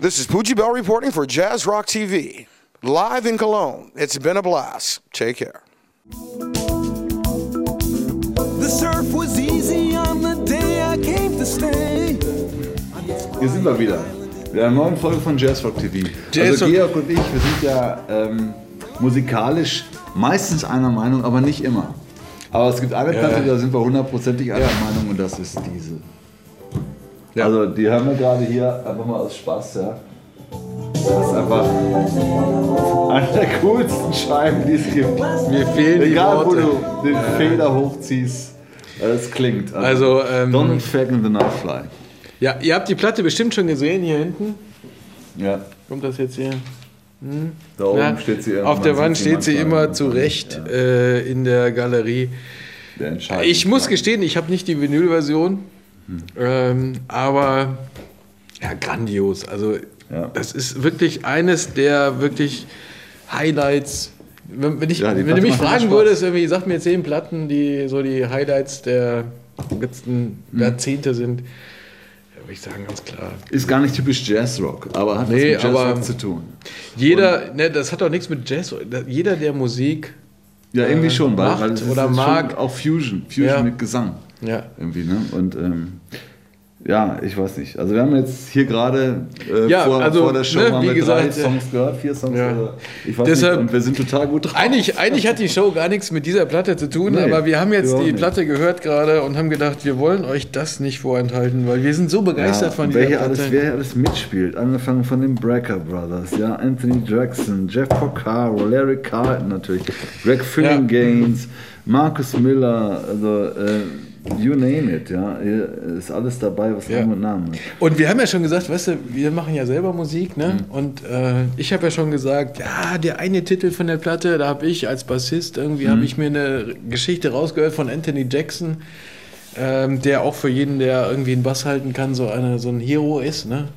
This is Poochie Bell reporting for Jazz Rock TV. Live in Cologne. It's been a blast. Take care. The surf was easy on the day I came to stay. Hier sind wir wieder. Mit einer neuen Folge von Jazzrock TV. Jazz also Rock- Georg und ich, wir sind ja ähm, musikalisch meistens einer Meinung, aber nicht immer. Aber es gibt eine Platte, da sind wir hundertprozentig einer Meinung und das ist diese. Ja. Also die haben wir gerade hier einfach mal aus Spaß, ja. Das ist einfach eine der coolsten Scheiben, die es gibt. Mir fehlen die Egal, wo Worte. du den Feder hochziehst, es klingt. Also, ähm, Donald Fagan and the Nightfly. Ja, ihr habt die Platte bestimmt schon gesehen hier hinten. Ja, Kommt das jetzt hier? da oben Ja, steht sie irgendwann, Auf der Wand steht sie immer zurecht äh, in der Galerie. Der Ich muss gestehen, ich habe nicht die Vinylversion, Hm. ähm, aber ja, grandios. Also Ja. das ist wirklich eines der wirklich Highlights. Wenn, wenn, ich, Ja, wenn du mich fragen würdest, irgendwie, sag mir zehn Platten, die so die Highlights der letzten Hm. Jahrzehnte sind, würde ich sagen, ganz klar. Ist gar nicht typisch Jazzrock, aber hat Nee, was mit Jazzrock aber- zu tun. Jeder, ne, das hat doch nichts mit Jazz, jeder, der Musik, Ja, irgendwie schon, weil, macht weil oder mag. auch Fusion, Fusion Ja. mit Gesang. Ja, Irgendwie, ne? Und ähm, ja, ich weiß nicht. Also wir haben jetzt hier gerade äh, Ja, vor, also, vor der Show ne, haben wir gesagt, drei Songs gehört, vier Songs ja. oder ich weiß Deshalb- nicht, und wir sind total gut drauf. Eigentlich, eigentlich hat die Show gar nichts mit dieser Platte zu tun, Nee, aber wir haben jetzt die nicht. Platte gehört gerade und haben gedacht, wir wollen euch das nicht vorenthalten, weil wir sind so begeistert ja, von dieser wer hier, Platte. alles, wer hier alles mitspielt, angefangen von den Brecker Brothers, ja, Anthony Jackson, Jeff Porcaro, Larry Carlton natürlich, Greg Gaines, Marcus Miller, also äh, you name it, ja, ist alles dabei, was Ja. Namen und Namen hat. Und wir haben ja schon gesagt, weißt du, wir machen ja selber Musik, ne? Mhm. Und äh, ich habe ja schon gesagt, ja, der eine Titel von der Platte, da habe ich als Bassist irgendwie, Mhm. habe ich mir eine Geschichte rausgehört von Anthony Jackson, ähm, der auch für jeden, der irgendwie einen Bass halten kann, so, eine, so ein Hero ist, ne?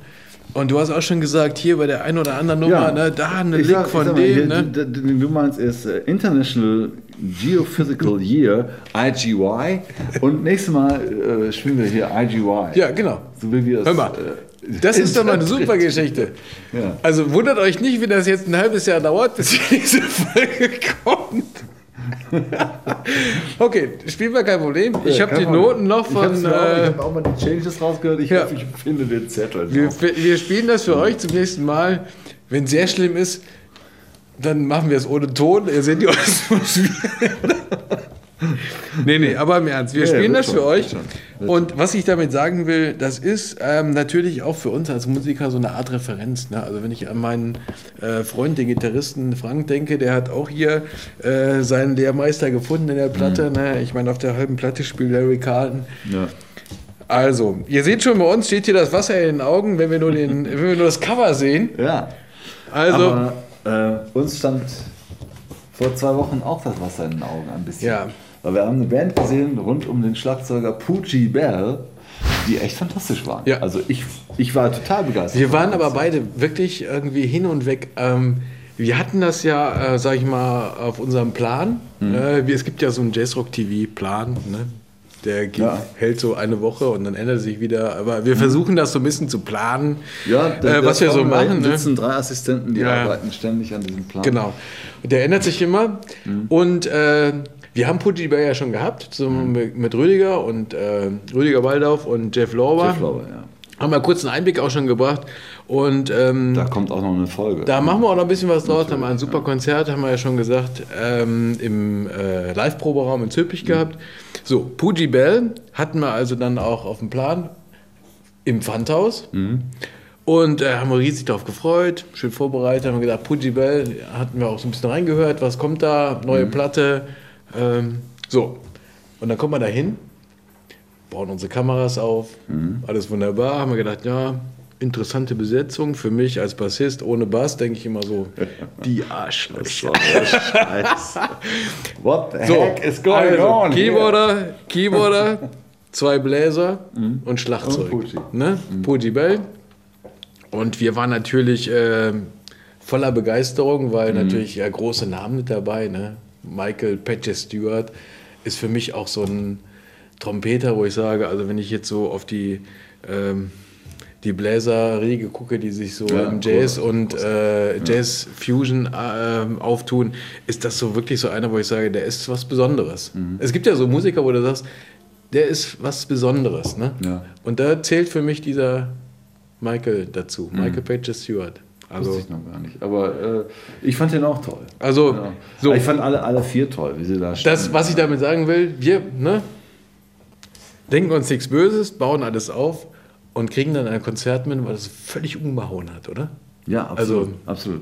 Und du hast auch schon gesagt, hier bei der einen oder anderen Nummer, ne, da eine Lick sag- von dem, ne? du meinst ist äh, International Geophysical Year, IGY. Und nächstes Mal äh, spielen wir hier IGY. Ja, genau. So wie wir es. Hör mal, äh, Das ist doch mal eine super Geschichte. Ja. Also wundert euch nicht, wenn das jetzt ein halbes Jahr dauert, bis diese Folge kommt. okay, spielen wir kein Problem. Ich habe die. Noten noch von. auch, ich Äh, habe auch mal die Changes rausgehört. Ich Ja. hoffe, ich finde den Zettel. wir, wir spielen das für euch zum nächsten Mal. Wenn es sehr schlimm ist, dann machen wir es ohne Ton. Ihr seht die uns Nee, nee, aber im Ernst, wir Ja, ja, spielen wird das schon, für euch. schon, Und was ich damit sagen will, das ist ähm, natürlich auch für uns als Musiker so eine Art Referenz. Ne? Also wenn ich an meinen äh, Freund, den Gitarristen Frank, denke, der hat auch hier äh, seinen Lehrmeister gefunden in der Platte. Ne? Ich meine, auf der halben Platte spielt Larry Carlton. Ja. Also, ihr seht schon, bei uns steht hier das Wasser in den Augen, wenn wir nur, den, wenn wir nur das Cover sehen. ja. Also, Aber äh, uns stand vor zwei Wochen auch das Wasser in den Augen ein bisschen. Ja. Weil wir haben eine Band gesehen rund um den Schlagzeuger Poochie Bell, die echt fantastisch waren. Ja. Also ich, ich war total begeistert. Wir waren aber beide wirklich irgendwie hin und weg. Ähm, wir hatten das ja, äh, sag ich mal, auf unserem Plan. Äh, wir, es gibt ja so einen Jazzrock-TV-Plan. Ne? Der geht, Ja. hält so eine Woche und dann ändert er sich wieder. Aber wir versuchen das so ein bisschen zu planen, Ja, äh, was wir so da machen. Ne? sitzen drei Assistenten, die Ja, ja. arbeiten ständig an diesem Plan. Genau. Und der ändert sich immer. Mhm. Und äh, wir haben Pudgy Bear ja schon gehabt, so Mhm. mit, mit Rüdiger und äh, Rüdiger Waldauf und Jeff Lorber. Jeff Lorber, ja. Haben wir kurz einen Einblick auch schon gebracht. Und ähm, Da kommt auch noch eine Folge. Da machen wir auch noch ein bisschen was draus. Haben wir ein super Konzert, haben wir ja schon gesagt, ähm, im äh, Live-Proberaum in Zülpich gehabt. So, Pooji Bell hatten wir also dann auch auf dem Plan im Pfandhaus. Und äh, haben wir riesig darauf gefreut, schön vorbereitet, haben wir gedacht, Pooji Bell, hatten wir auch so ein bisschen reingehört, was kommt da, neue Platte. Ähm, so, und dann kommen wir da hin, bauen unsere Kameras auf, alles wunderbar, haben wir gedacht, ja, interessante Besetzung für mich als Bassist ohne Bass, denke ich immer so, die Arschlöcher. What the So, heck is going also, on? here? Keyboarder, Keyboarder, zwei Bläser und Schlagzeug. Und Pooji. Ne? Pooji Bell. Und wir waren natürlich äh, voller Begeisterung, weil natürlich ja, große Namen mit dabei. Ne? Michael Patches Stewart ist für mich auch so ein Trompeter, wo ich sage, also wenn ich jetzt so auf die ähm, die Bläserriege gucke, die sich so Ja, im Jazz cool. und äh, Jazz Fusion äh, auftun, ist das so wirklich so einer, wo ich sage, der ist was Besonderes. Mhm. Es gibt ja so Musiker, wo du sagst, der ist was Besonderes. Ne? Ja. Und da zählt für mich dieser Michael dazu, Michael Page Stewart. Also, Also, ich noch gar nicht. Aber äh, ich fand den auch toll. also Ja. so, Ich fand alle, alle vier toll, wie sie da das, standen. was ich damit sagen will, wir ne, denken uns nichts Böses, bauen alles auf und kriegen dann ein Konzert mit, weil das völlig umgehauen hat, oder? Ja, absolut. Also- absolut.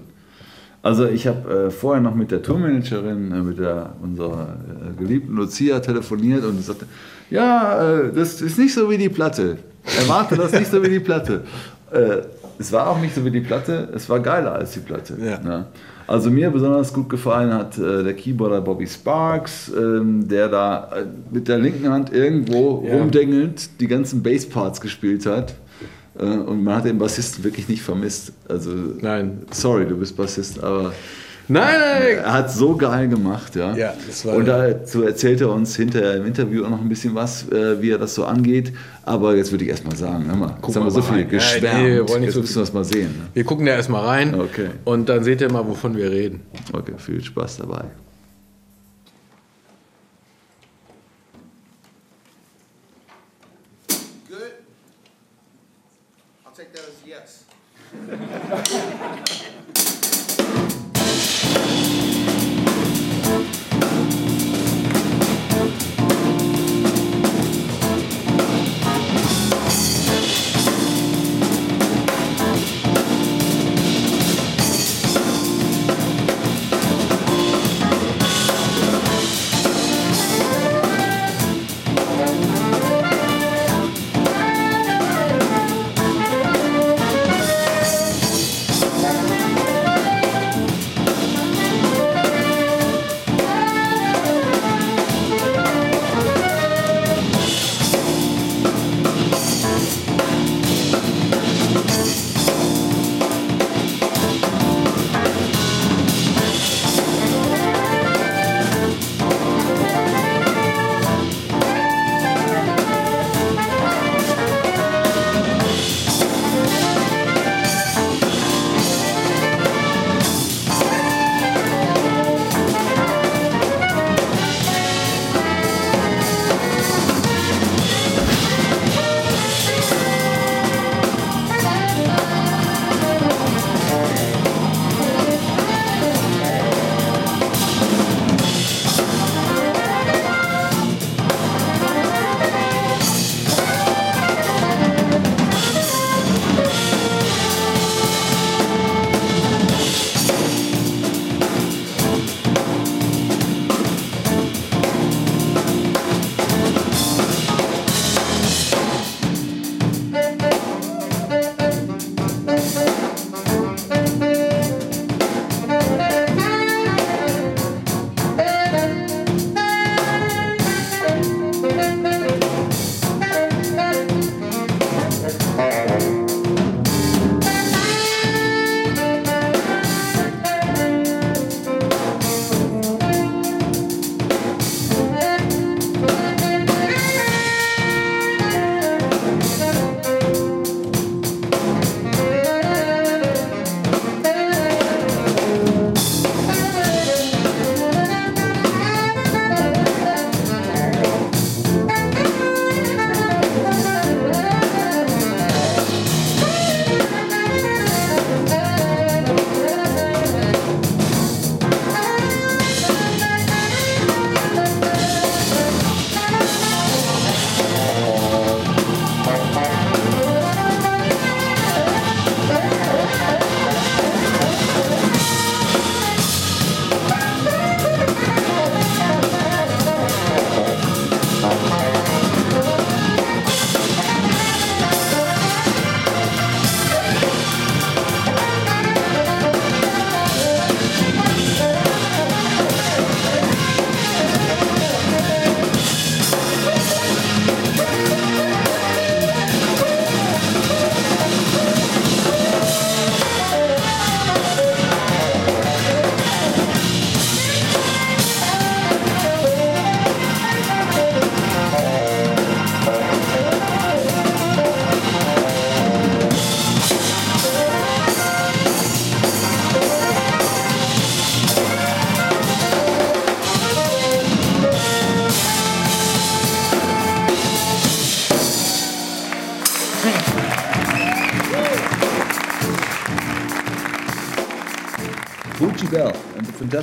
Also ich habe äh, vorher noch mit der Tourmanagerin, äh, mit der, unserer äh, geliebten Lucia telefoniert und sagte, ja, äh, das ist nicht so wie die Platte. Erwarte das nicht so wie die Platte. Äh, es war auch nicht so wie die Platte, es war geiler als die Platte. Ja. Ne? Also mir besonders gut gefallen hat äh, der Keyboarder Bobby Sparks, ähm, der da äh, mit der linken Hand irgendwo Ja. rumdengelnd die ganzen Bassparts gespielt hat. Äh, und man hat den Bassisten wirklich nicht vermisst. Also Nein. Sorry, du bist Bassist, aber Nein, nein, er hat so geil gemacht, ja. Ja, das war- und dazu erzählt er uns hinterher im Interview auch noch ein bisschen was, äh, wie er das so angeht. Aber jetzt würde ich erstmal sagen, hör mal, jetzt haben wir so mal viel rein. Ja, geschwärmt. nee, wir wollen nicht jetzt so müssen wir das mal sehen. Ne? wir gucken da erstmal rein Okay. und dann seht ihr mal, wovon wir reden. Okay, viel Spaß dabei. Good. I'll take that as yes.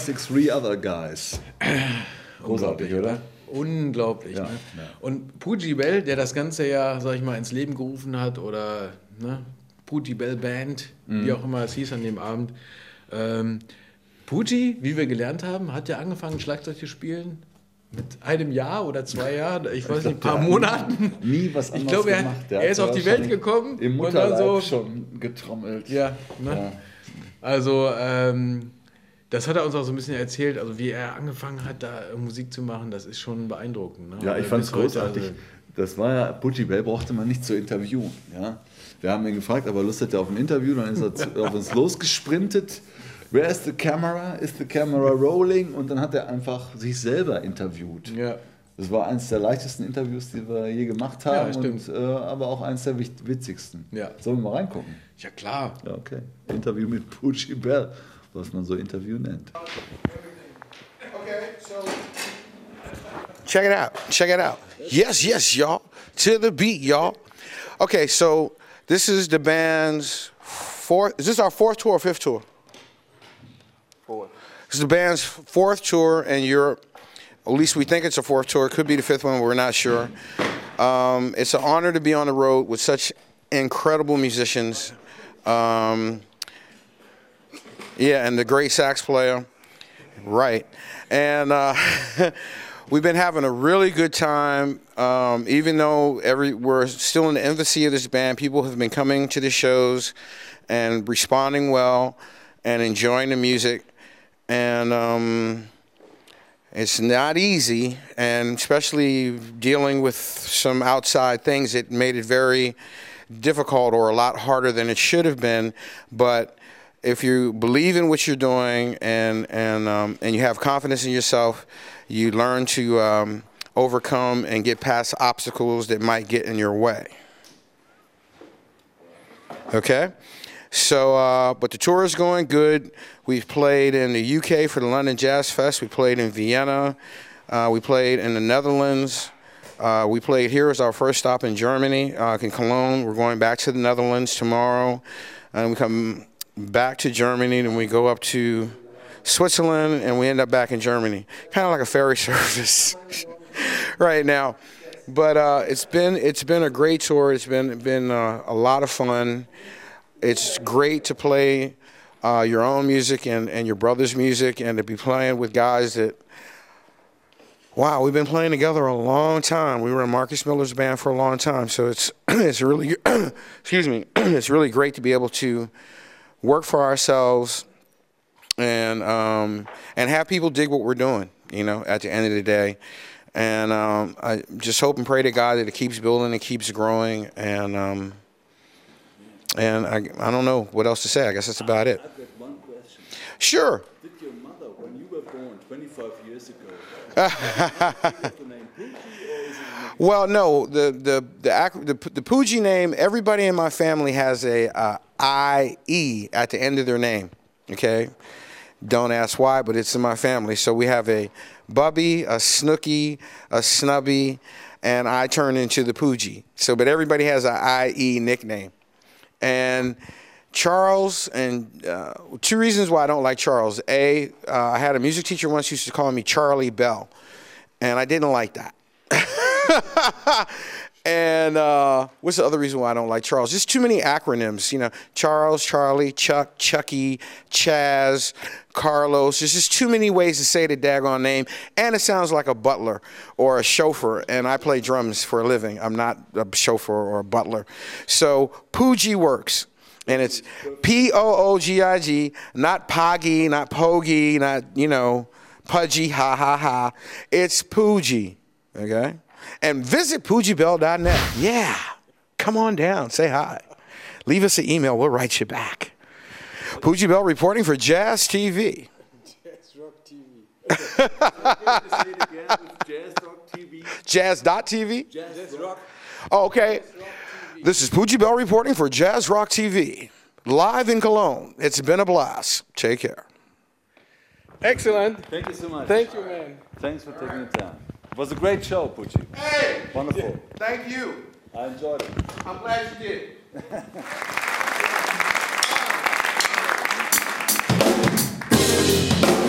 Fantastic Three Other Guys. Großartig, oder? Unglaublich. Ja, ne? ja. Und Puji Bell, der das Ganze ja, sag ich mal, ins Leben gerufen hat, oder ne, Puji Bell Band, Mhm. wie auch immer es hieß an dem Abend. Ähm, Puji, wie wir gelernt haben, hat ja angefangen, Schlagzeug zu spielen. Mit einem Jahr oder zwei Jahren, ich weiß nicht, ein paar Monaten. Nie was Ich anderes glaube, er, gemacht. Der er ist auf die Welt gekommen Im und dann Mutterleib so. schon getrommelt. Ja, ne? Ja. Also, ähm, das hat er uns auch so ein bisschen erzählt, also wie er angefangen hat, da Musik zu machen, das ist schon beeindruckend. Ne? Ja, ich fand es heute, großartig. also- Das war ja, Butchie Bell brauchte man nicht zu interviewen. Ja? Wir haben ihn gefragt, ob er Lust hätte auf ein Interview, dann ist er auf uns losgesprintet. Where is the camera? Is the camera rolling? Und dann hat er einfach sich selber interviewt. Ja. Das war eines der leichtesten Interviews, die wir je gemacht haben, Ja, stimmt. und, äh, aber auch eines der witzigsten. Ja. Sollen wir mal reingucken? ja, klar. Ja, okay. Interview mit Butchie Bell, was man so Interview nennt. Check it out. Check it out. Yes, yes, y'all. To the beat, y'all. Okay, so this is the band's fourth. Is this our fourth tour or fifth tour? Fourth. This is the band's fourth tour in Europe. At least we think it's a fourth tour. It could be the fifth one. We're not sure. Um, it's an honor to be on the road with such incredible musicians. Um, yeah, and the great sax player. Right. And uh, we've been having a really good time. Um, even though every we're still in the infancy of this band, people have been coming to the shows and responding well and enjoying the music. And um, it's not easy, and especially dealing with some outside things, it made it very difficult or a lot harder than it should have been. But if you believe in what you're doing and and um, and you have confidence in yourself, you learn to um, overcome and get past obstacles that might get in your way. Okay. So, uh, but the tour is going good. We've played in the UK for the London Jazz Fest. We played in Vienna. Uh, we played in the Netherlands. Uh, we played here as our first stop in Germany, uh, in Cologne. We're going back to the Netherlands tomorrow. And we come back to Germany, and we go up to Switzerland, and we end up back in Germany. Kind of like a ferry service right now. But uh, it's been it's been a great tour. It's been been uh, a lot of fun. It's great to play uh, your own music and, and your brother's music, and to be playing with guys that. Wow, we've been playing together a long time. We were in Marcus Miller's band for a long time, so it's it's really excuse me, it's really great to be able to work for ourselves and um, and have people dig what we're doing. You know, at the end of the day, and um, I just hope and pray to God that it keeps building and keeps growing. And um, and I I don't know what else to say. I guess that's about it. I've got one question. Sure. Did your mother, when you were born 25 years ago, the name Poochie or is it Well, no, the the the the, the Poogie name. Everybody in my family has a uh, I E at the end of their name. Okay, don't ask why, but it's in my family. So we have a Bubby, a Snooky, a Snubby, and I turn into the Poogie. So, but everybody has an IE nickname, and. Charles, and uh, two reasons why I don't like Charles. A, uh, I had a music teacher once used to call me Charlie Bell, and I didn't like that. and uh, what's the other reason why I don't like Charles? Just too many acronyms. You know, Charles, Charlie, Chuck, Chucky, Chaz, Carlos. There's just too many ways to say the daggone name, and it sounds like a butler or a chauffeur. And I play drums for a living. I'm not a chauffeur or a butler. So Poogie works. And it's P O O G I G, not Poggy, not Pogie, not, you know, Pudgy, ha ha ha. It's Poogie, okay? And visit PoogieBell.net. Yeah, come on down, say hi. Leave us an email, we'll write you back. Poogie Bell reporting for Jazz TV. Jazz it TV. Jazz Rock TV. Jazz Rock. Oh, okay. This is Poogie Bell reporting for Jazz Rock TV. Live in Cologne. It's been a blast. Take care. Excellent. Thank you so much. Thank you, man. Thanks for taking the time. It was a great show, Pucci. Hey! Wonderful. Thank you. I enjoyed it. I'm glad you did. Fuji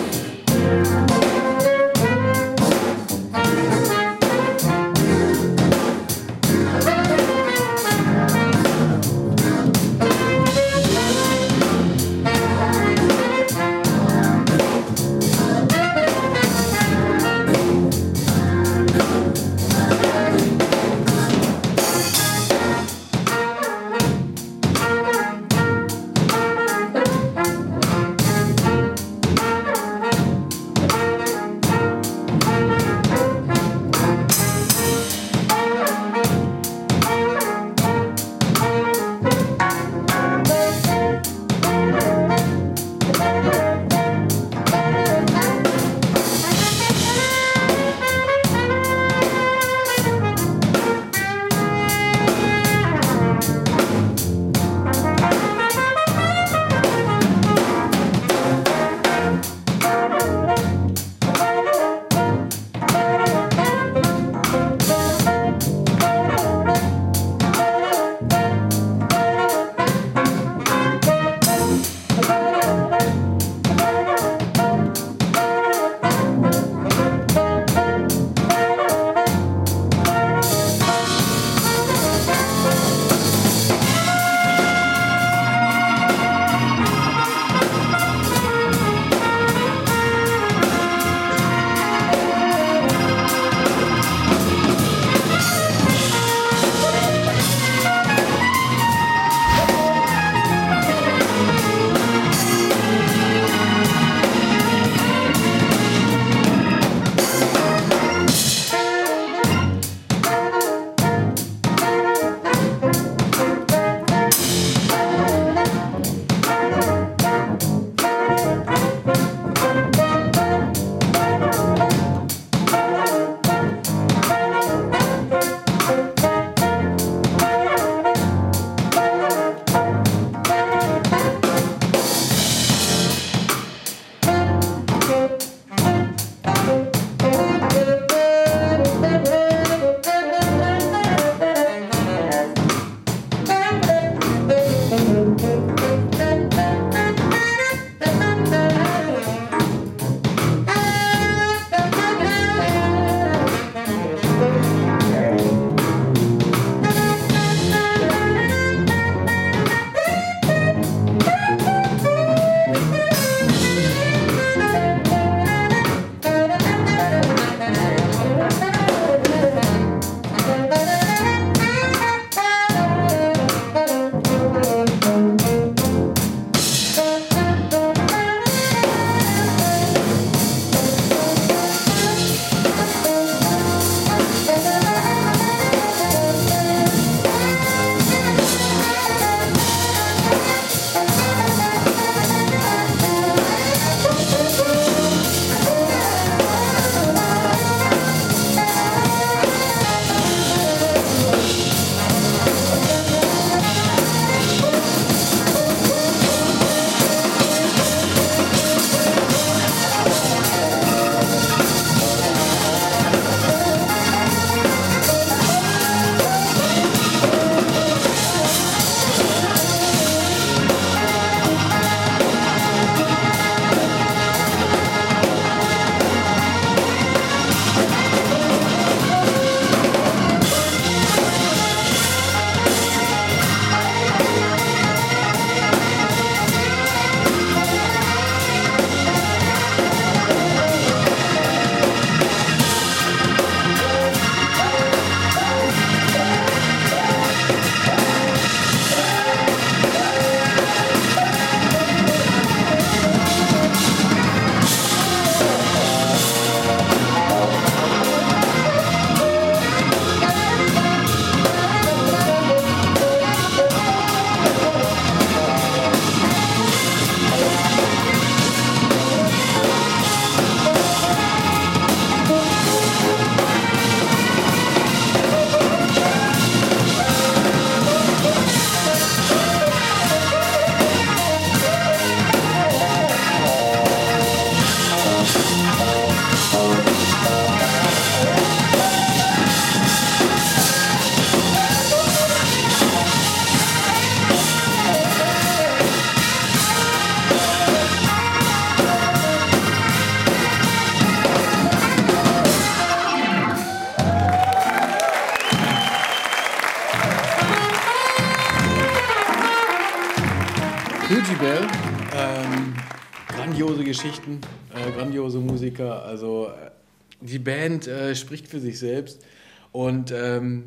Band äh, spricht für sich selbst. Und ähm,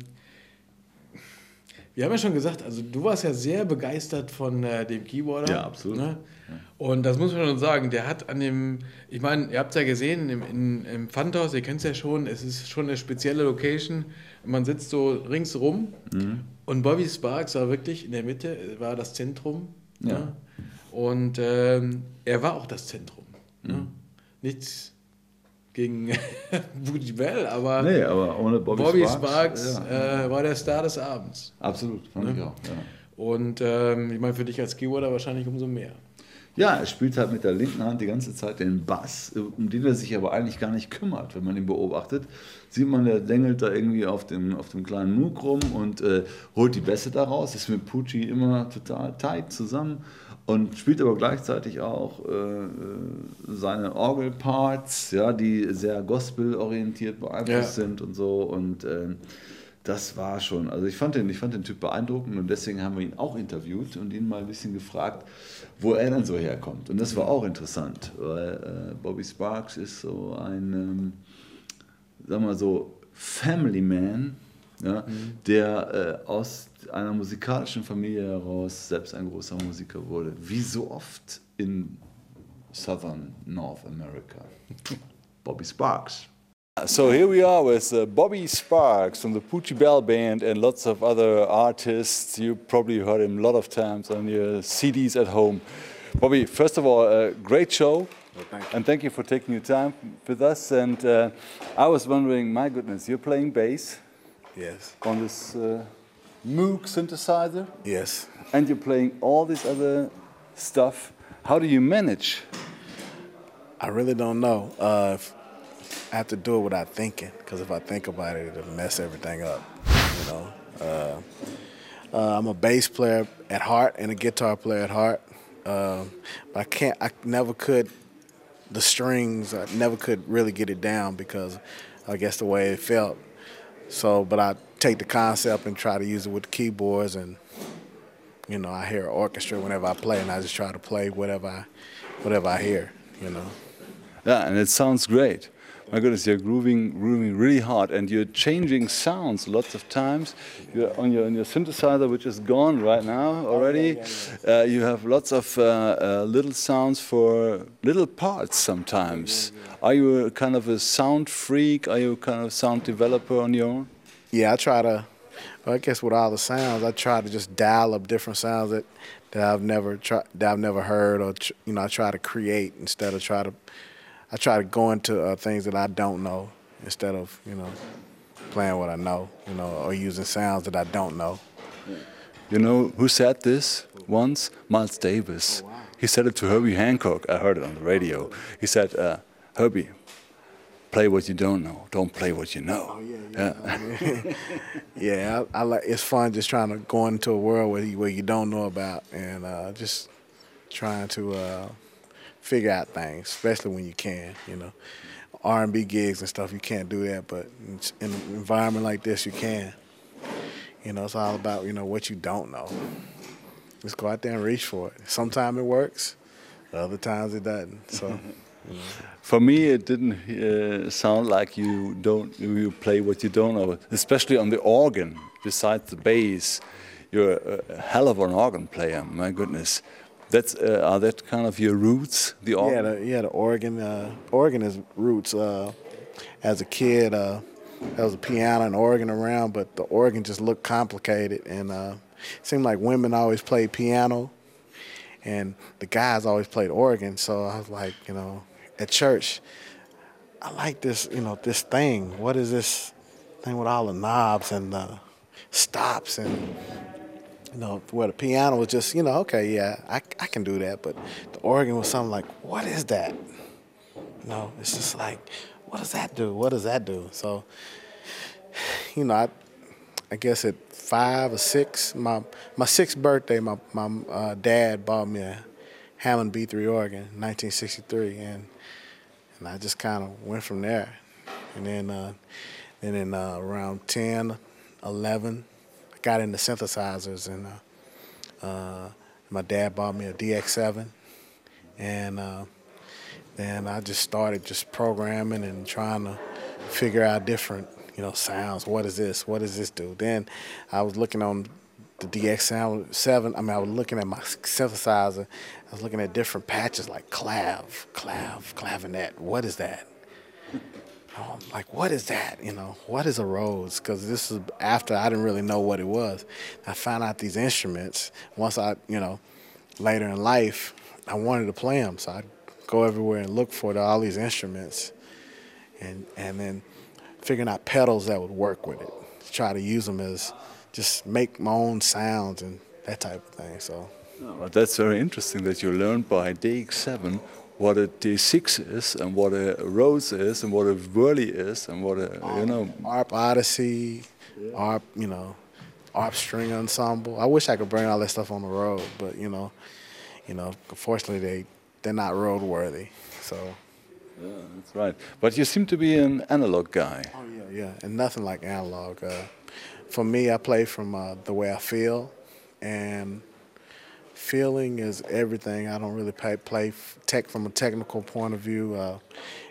wir haben ja schon gesagt, also du warst ja sehr begeistert von äh, dem Keyboarder. Ja, absolut. Ne? Und das muss man schon sagen, der hat an dem, ich meine, ihr habt es ja gesehen im, in, im Pfandhaus, ihr kennt es ja schon, es ist schon eine spezielle Location. Man sitzt so ringsrum Mhm. und Bobby Sparks war wirklich in der Mitte, war das Zentrum. Ja. Ne? Und ähm, er war auch das Zentrum. Ne? Mhm. Nichts gegen Booty Bell, aber Nee, aber ohne Bobby, Bobby Sparks. Sparks, ja. äh, war der Star des Abends. Absolut, fand ich auch. Ja. Und ähm, ich meine, für dich als Keyboarder wahrscheinlich umso mehr. Ja, er spielt halt mit der linken Hand die ganze Zeit den Bass, um den er sich aber eigentlich gar nicht kümmert. Wenn man ihn beobachtet, sieht man, der dengelt da irgendwie auf dem, auf dem kleinen Moog rum und äh, holt die Bässe daraus, ist mit Pucci immer total tight zusammen und spielt aber gleichzeitig auch äh, äh, seine Orgelparts, ja, die sehr gospelorientiert beeinflusst Ja. sind und so und ähm, das war schon, also ich fand, den, ich fand den Typ beeindruckend und deswegen haben wir ihn auch interviewt und ihn mal ein bisschen gefragt, wo er dann so herkommt. Und das war auch interessant, weil äh, Bobby Sparks ist so ein, ähm, sagen wir mal so, Family Man, ja, der äh, aus einer musikalischen Familie heraus selbst ein großer Musiker wurde, wie so oft in Southern North America. Bobby Sparks. So here we are with uh, Bobby Sparks from the Poochie Bell Band and lots of other artists. You probably heard him a lot of times on your CDs at home. Bobby, first of all, a great show. And thank you for taking your time with us. And uh, I was wondering, my goodness, you're playing bass Yes. on this uh, Moog synthesizer, Yes. and you're playing all this other stuff. How do you manage? I really don't know. Uh, if I have to do it without thinking, because if I think about it, it'll mess everything up. You know. Uh, uh, I'm a bass player at heart and a guitar player at heart. Um, but I can't. I never could. The strings, I never could really get it down because I guess the way it felt. So, but I take the concept and try to use it with the keyboards and you know, I hear orchestra whenever I play, and I just try to play whatever I, whatever I hear. You know. Yeah, and it sounds great. My goodness, you're grooving, grooving really hard, and you're changing sounds lots of times. You're on your on your synthesizer, which is gone right now already. Uh, you have lots of uh, uh, little sounds for little parts sometimes. Are you a kind of a sound freak? Are you a kind of sound developer on your own? Yeah, I try to. Well, I guess with all the sounds, I try to just dial up different sounds that, that I've never tried, that I've never heard, or tr- you know, I try to create instead of try to. I try to go into uh, things that I don't know instead of you know playing what I know, you know, or using sounds that I don't know. You know who said this once? Miles Davis. He said it to Herbie Hancock. I heard it on the radio. He said, uh, Herbie, play what you don't know. Don't play what you know. yeah, Yeah, I, I like. It's fun just trying to go into a world where you, where you don't know about, and uh, just trying to uh, figure out things, especially when you can. You know, R and B gigs and stuff, you can't do that, but in an environment like this, you can. You know, it's all about you know what you don't know. Just go out there and reach for it. Sometimes it works, other times it doesn't. So. For me, it didn't uh, sound like you don't you play what you don't know, especially on the organ. Besides the bass, you're a hell of an organ player. My goodness, that's uh, are that kind of your roots? The Yeah, organ. the, yeah, the organ, uh, organ is roots. Uh, as a kid, uh, there was a piano and organ around, but the organ just looked complicated, and uh, it seemed like women always played piano, and the guys always played organ. So I was like, you know, at church, I like this, you know, this thing. What is this thing with all the knobs and the stops and you know, where the piano was just, you know, okay, yeah, I, I can do that. But the organ was something like, what is that? You know, it's just like, what does that do? What does that do? So, you know, I, I guess at five or six, my my sixth birthday, my my uh, dad bought me a Hammond B3 organ, 1963, and and I just kind of went from there. And then, uh, then in uh, around 10, 11, I got into synthesizers, and uh, uh, My dad bought me a DX7, and uh, then I just started just programming and trying to figure out different, you know, sounds. What is this? What does this do? Then I was looking on the DX7. I mean, I was looking at my synthesizer. I was looking at different patches like clav, clav, clavinet. What is that? Oh, I'm like, what is that? You know, what is a Rhodes? Because this is after I didn't really know what it was. I found out these instruments. Once I, you know, later in life, I wanted to play them. So I'd go everywhere and look for all these instruments and, and then figuring out pedals that would work with it. Try to use them as just make my own sounds and that type of thing. So But that's very interesting that you learned by DX7 what a D6 is and what a Rhodes is and what a Whirly is and what a, you know, ARP Odyssey, ARP, you know, ARP String Ensemble. I wish I could bring all that stuff on the road, but you know, you know, unfortunately they they're not roadworthy. So yeah, that's right. But you seem to be an analog guy. Oh yeah, yeah, and nothing like analog. Uh, for me, I play from uh, the way I feel, and feeling is everything. I don't really play, play tech from a technical point of view. Uh,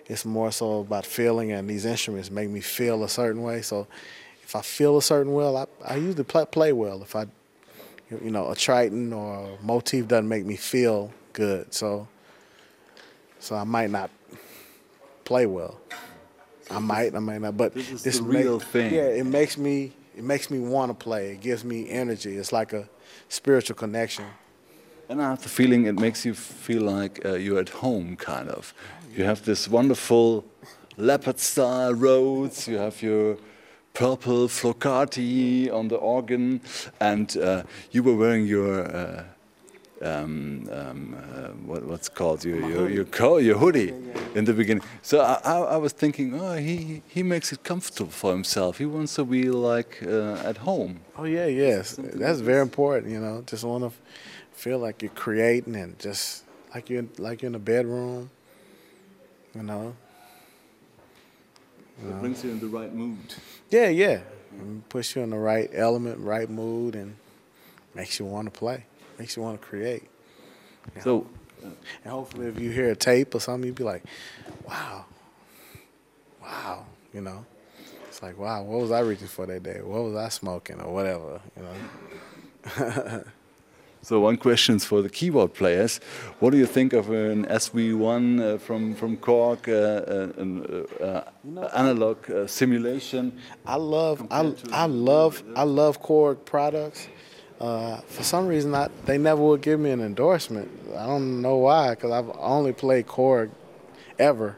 it's more so about feeling, and these instruments make me feel a certain way. So if I feel a certain well, I, I usually play, play well. If I, you know, a Triton or a motif doesn't make me feel good, so so I might not play well. I might, I might not, but This is this the make- real thing. Yeah, it makes me, it makes me want to play. It gives me energy. It's like a spiritual connection. And I have the feeling it makes you feel like uh, you're at home, kind of. You have this wonderful leopard style Rhodes, you have your purple flocati on the organ, and uh, you were wearing your. Uh, um, um, uh, what, what's called your your your, co- your hoodie in the beginning. So I, I, I was thinking, oh, he he makes it comfortable for himself. He wants to be like uh, at home. Oh yeah, yes, that's very important. You know, just want to feel like you're creating and just like you're like you're in the bedroom. You know. It brings you in the right mood. Yeah, yeah. And puts you in the right element, right mood, and makes you want to play. Makes you want to create. So And hopefully, if you hear a tape or something, you'd be like, "Wow, wow," you know. It's like, "Wow, what was I reaching for that day? What was I smoking or whatever?" You know. So one question is for the keyboard players. What do you think of an SV1 uh, from from Korg, uh, uh, an uh, uh, analog uh, simulation? I love I, I love I love Korg products. Uh, for some reason, I, they never would give me an endorsement. I don't know why, because I've only played Korg ever,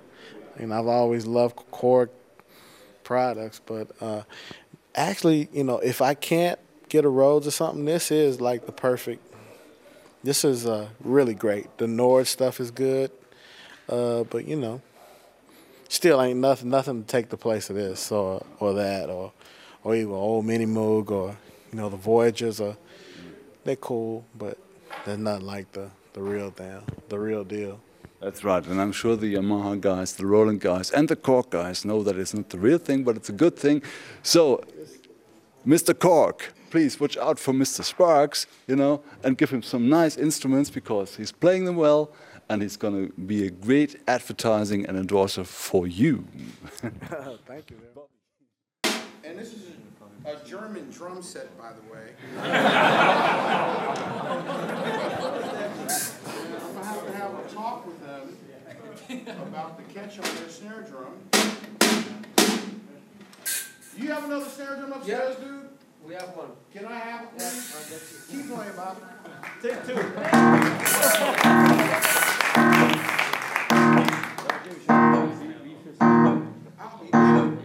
and I've always loved Korg products. But uh, actually, you know, if I can't get a Rhodes or something, this is like the perfect. This is uh, really great. The Nord stuff is good, uh, but you know, still ain't nothing nothing to take the place of this or or that or or even old mini moog or you know the Voyagers are they're cool, but they're not like the the real thing, the real deal. That's right, and I'm sure the Yamaha guys, the Roland guys, and the Korg guys know that it's not the real thing, but it's a good thing. So, Mr. Korg, please watch out for Mr. Sparks, you know, and give him some nice instruments because he's playing them well, and he's going to be a great advertising and endorser for you. Thank you. And this is a, a German drum set, by the way. I'm gonna have to have a talk with them about the catch on their snare drum. Do you have another snare drum upstairs, dude? We have one. Can I have it, please? Keep playing, Bob. Take two. I'll be good.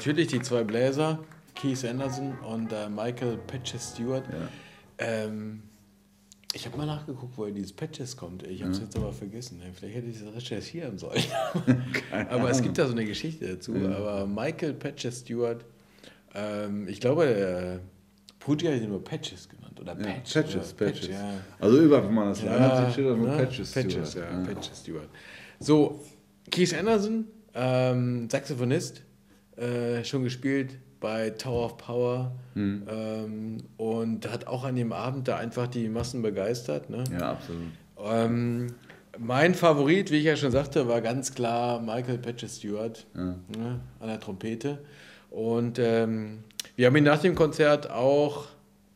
Natürlich die zwei Bläser, Keith Anderson und äh, Michael Patches Stewart. Ähm, ich habe mal nachgeguckt, woher dieses Patches kommt. Ich habe es jetzt aber vergessen. Vielleicht hätte ich das recherchieren sollen. aber es gibt da so eine Geschichte dazu. Aber Michael Patches Stewart, ähm, ich glaube, der Pooty hat ihn nur Patches genannt. Oder Ja, Patch. Patches, oder Patches. ja. Also überall, wenn man das Line-Up sieht, steht da nur ne? Patches. Patches, Stewart. ja, Patches Stewart. So, Keith Anderson, ähm, Saxophonist, äh, schon gespielt bei Tower of Power Hm. ähm, und hat auch an dem Abend da einfach die Massen begeistert. Ne? Ja, absolut. Ähm, mein Favorit, wie ich ja schon sagte, war ganz klar Michael Patches Stewart ne, an der Trompete. Und ähm, wir haben ihn nach dem Konzert auch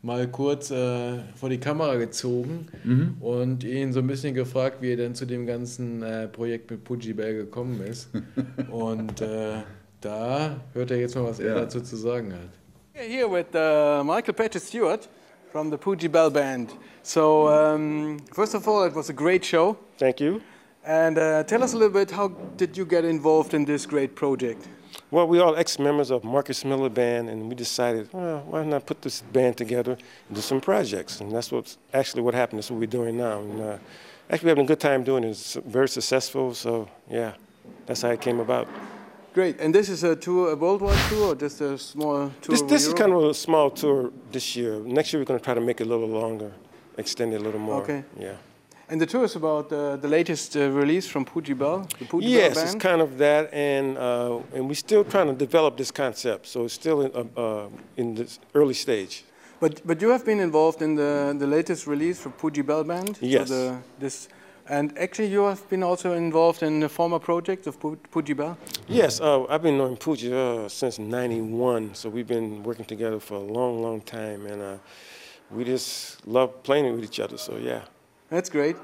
mal kurz äh, vor die Kamera gezogen und ihn so ein bisschen gefragt, wie er denn zu dem ganzen äh, Projekt mit Pooji Bell gekommen ist. und äh, da hört er jetzt mal, was er dazu zu sagen hat. Here with uh, Michael Patches Stewart from the Poogie Bell Band. So, um, first of all, it was a great show. Thank you. And uh, tell us a little bit how did you get involved in this great project? Well, we all ex-members of Marcus Miller Band, and we decided, well, why not put this band together and do some projects? And that's what's actually what happened. That's what we're doing now. And uh, actually, we're having a good time doing it. It's very successful. So, yeah, that's how it came about. Great. And this is a tour, a worldwide tour, or just a small tour? This, this is kind of a small tour this year. Next year, we're going to try to make it a little longer, extend it a little more. Okay. Yeah. And the tour is about uh, the latest uh, release from Poogie Bell, the Poogie Yes, Bell it's kind of that, and uh, and we're still trying to develop this concept. So it's still in, uh, uh, in this early stage. But but you have been involved in the the latest release for Poogie Bell Band. so Yes. the, this, and actually you have been also involved in the former project of Bell. Yes, uh, I've been knowing Poogie uh, since '91, so we've been working together for a long, long time, and uh, we just love playing with each other. So yeah, That's great.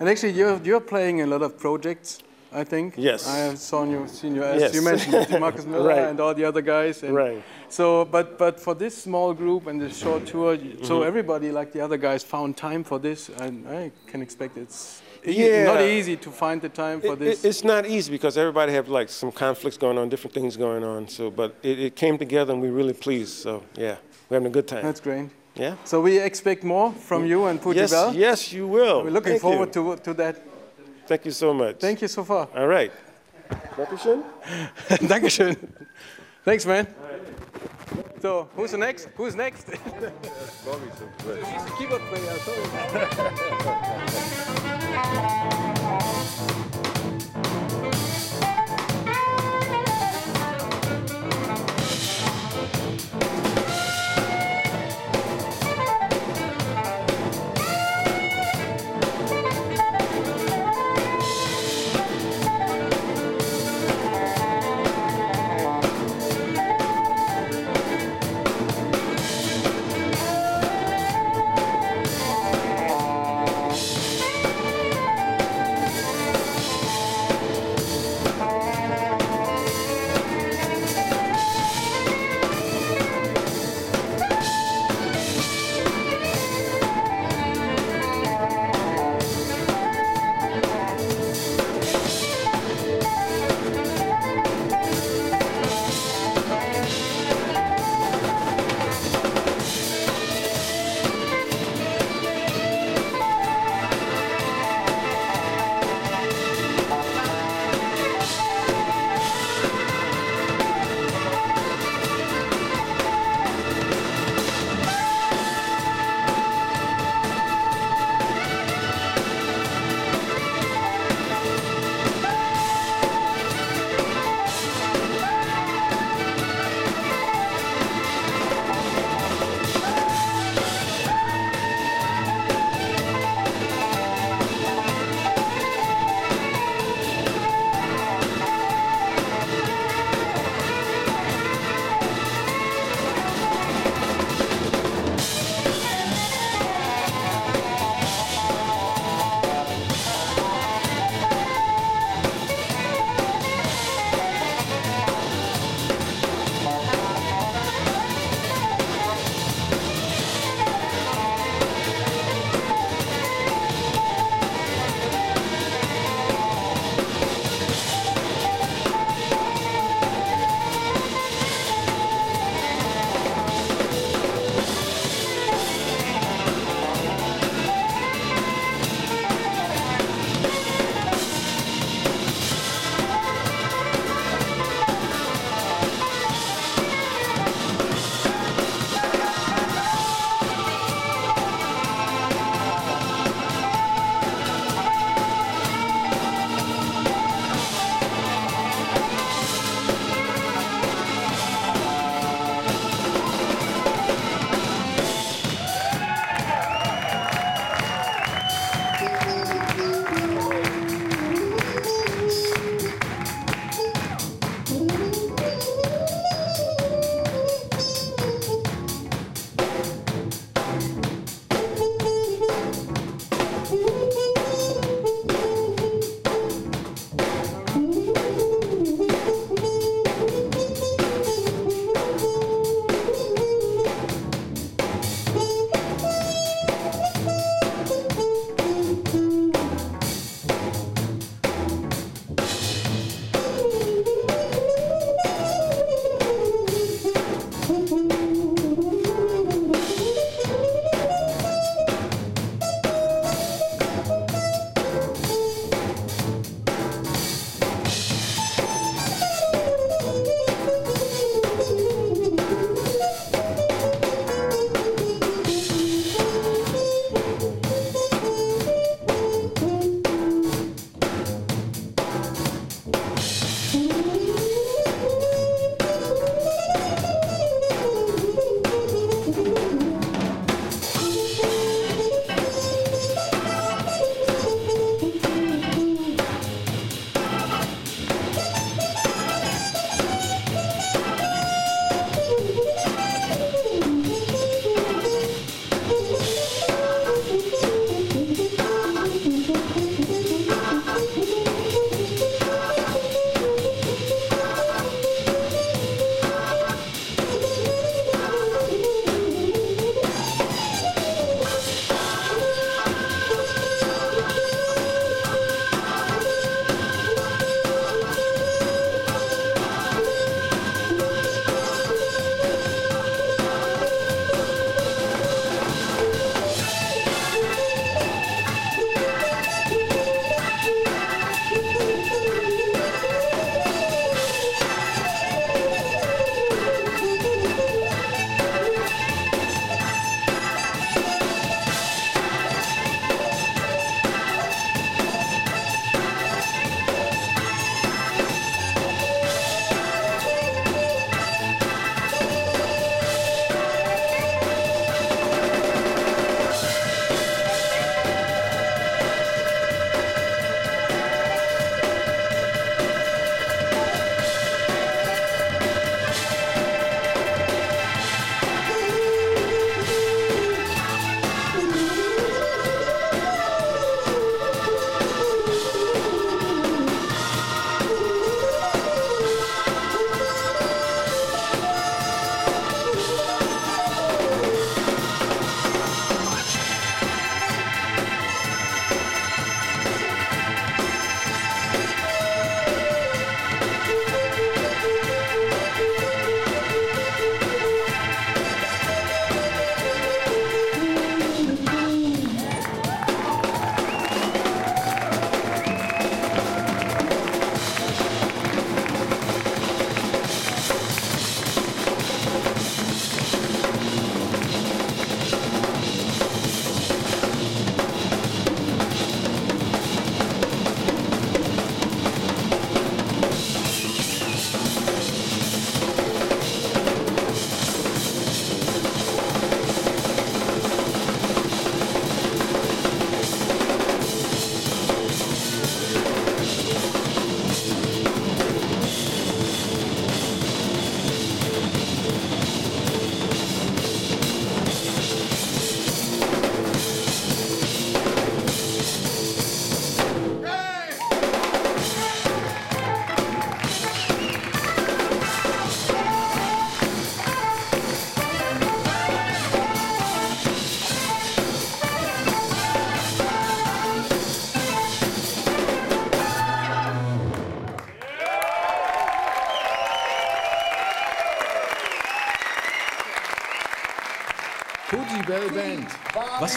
And actually you're you're playing a lot of projects. I think. Yes. I have seen you, seen you as Yes. you mentioned Marcus Miller Right. and all the other guys. And Right. So, but but for this small group and this short tour, so Mm-hmm. everybody like the other guys found time for this, and I can expect it's Yeah. not easy to find the time for It- this. it- it's not easy because everybody have like some conflicts going on, different things going on. So, but it, it came together, and we're really pleased. So yeah, we're having a good time. That's great. yeah. So we expect more from you and Poogie Yes, Bell. yes, you will. We're looking Thank forward you. to to that. Thank you so much. Thank you so far. All right. Dankeschön. Dankeschön. Thanks, man. So, who's the next? Who's next? He's a keyboard player. Sorry.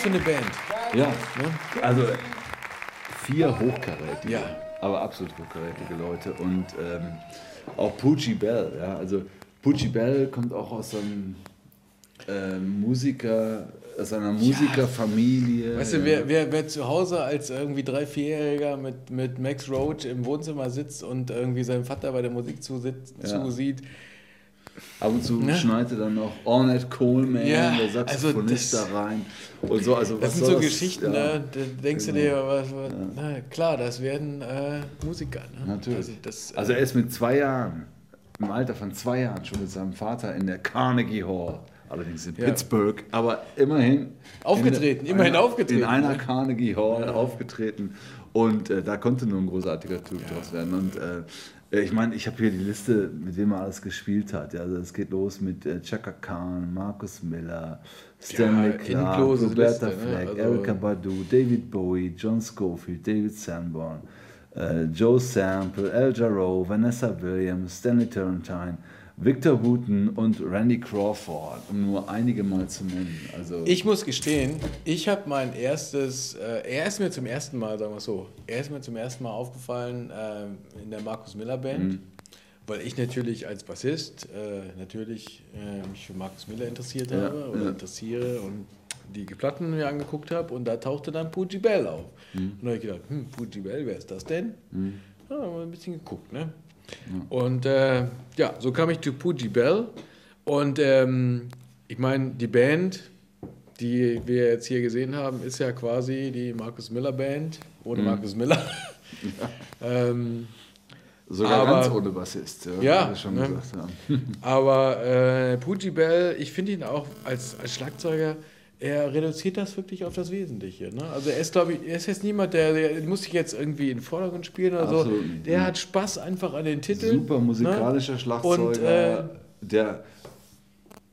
für eine Band. Ja, also vier hochkarätige, Ja. aber absolut hochkarätige Leute und ähm, auch Poochie Bell, ja, also Poochie Bell kommt auch aus einem äh, Musiker, aus einer Musikerfamilie. Weißt du, ja. wer, wer, wer zu Hause als irgendwie drei, vierjähriger mit, mit Max Roach im Wohnzimmer sitzt und irgendwie seinem Vater bei der Musik zusitzt, Ja. zusieht, Ab und zu Ne? schneit er dann noch Ornette Coleman, Ja, der also Saxophonist das- da rein. Und so, also das sind so Geschichten, ja, ne? da denkst du Genau. dir, was, was, na, klar, das werden äh, Musiker. Ne? Natürlich. Also, das, äh, Also er ist mit zwei Jahren, im Alter von zwei Jahren schon mit seinem Vater in der Carnegie Hall, allerdings in Ja. Pittsburgh, aber immerhin Aufgetreten, in immerhin einer, aufgetreten, In einer ne? Carnegie Hall aufgetreten und äh, da konnte nur ein großartiger Typ draus werden. Und äh, ich meine, ich habe hier die Liste, mit wem er alles gespielt hat. Ja, also es geht los mit äh, Chaka Khan, Marcus Miller, Stanley Ja, Clark, Roberta Liste, ne? Fleck, Also- Erika Badu, David Bowie, John Schofield, David Sanborn, äh, Joe Sample, Al Jarreau, Vanessa Williams, Stanley Turrentine, Victor Wooten und Randy Crawford, um nur einige mal zu nennen. Also Ich muss gestehen, ich habe mein erstes, äh, er ist mir zum ersten Mal, sagen wir so, er ist mir zum ersten Mal aufgefallen äh, in der Markus Miller Band, Mhm. weil ich natürlich als Bassist äh, natürlich äh, mich für Markus Miller interessiert Ja, habe oder ja. interessiere und die Platten mir angeguckt habe und da tauchte dann Poogie Bell auf. Mhm. Und da habe ich gedacht, hm, Poogie Bell, wer ist das denn? Ja, haben wir ein bisschen geguckt, ne? Und äh, ja, so kam ich zu Poogie Bell. Und ähm, ich meine, die Band, die wir jetzt hier gesehen haben, ist ja quasi die Marcus Miller Band ohne Marcus Miller. ähm, sogar aber- ganz ohne Bassist. Ja, Ja, schon ne? gesagt haben. aber äh, Poogie Bell, ich finde ihn auch als, als Schlagzeuger, er reduziert das wirklich auf das Wesentliche. Ne? Also er ist, glaube ich, er ist jetzt niemand, der, der muss sich jetzt irgendwie in den Vordergrund spielen oder so. Absolut nicht, Der ne. hat Spaß einfach an den Titeln. Super musikalischer ne? Schlagzeuger, Und, äh, der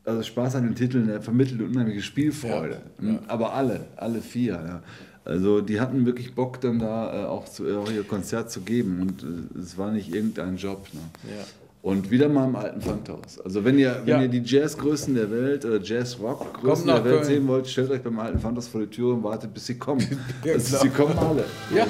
also Spaß an den Titeln, der vermittelt unheimliche Spielfreude. Ja, ja. Aber alle, alle vier. Ja. Also die hatten wirklich Bock dann da äh, auch, zu, auch ihr Konzert zu geben und äh, es war nicht irgendein Job. Ne? Ja. Und wieder mal im alten Funkhaus. Also wenn ihr, wenn Ja. ihr die Jazzgrößen der Welt oder Jazzrock-Größen der Welt Köln. sehen wollt, stellt euch beim alten Funkhaus vor die Tür und wartet, bis sie kommen. Ja, also, klar. sie kommen alle Ja.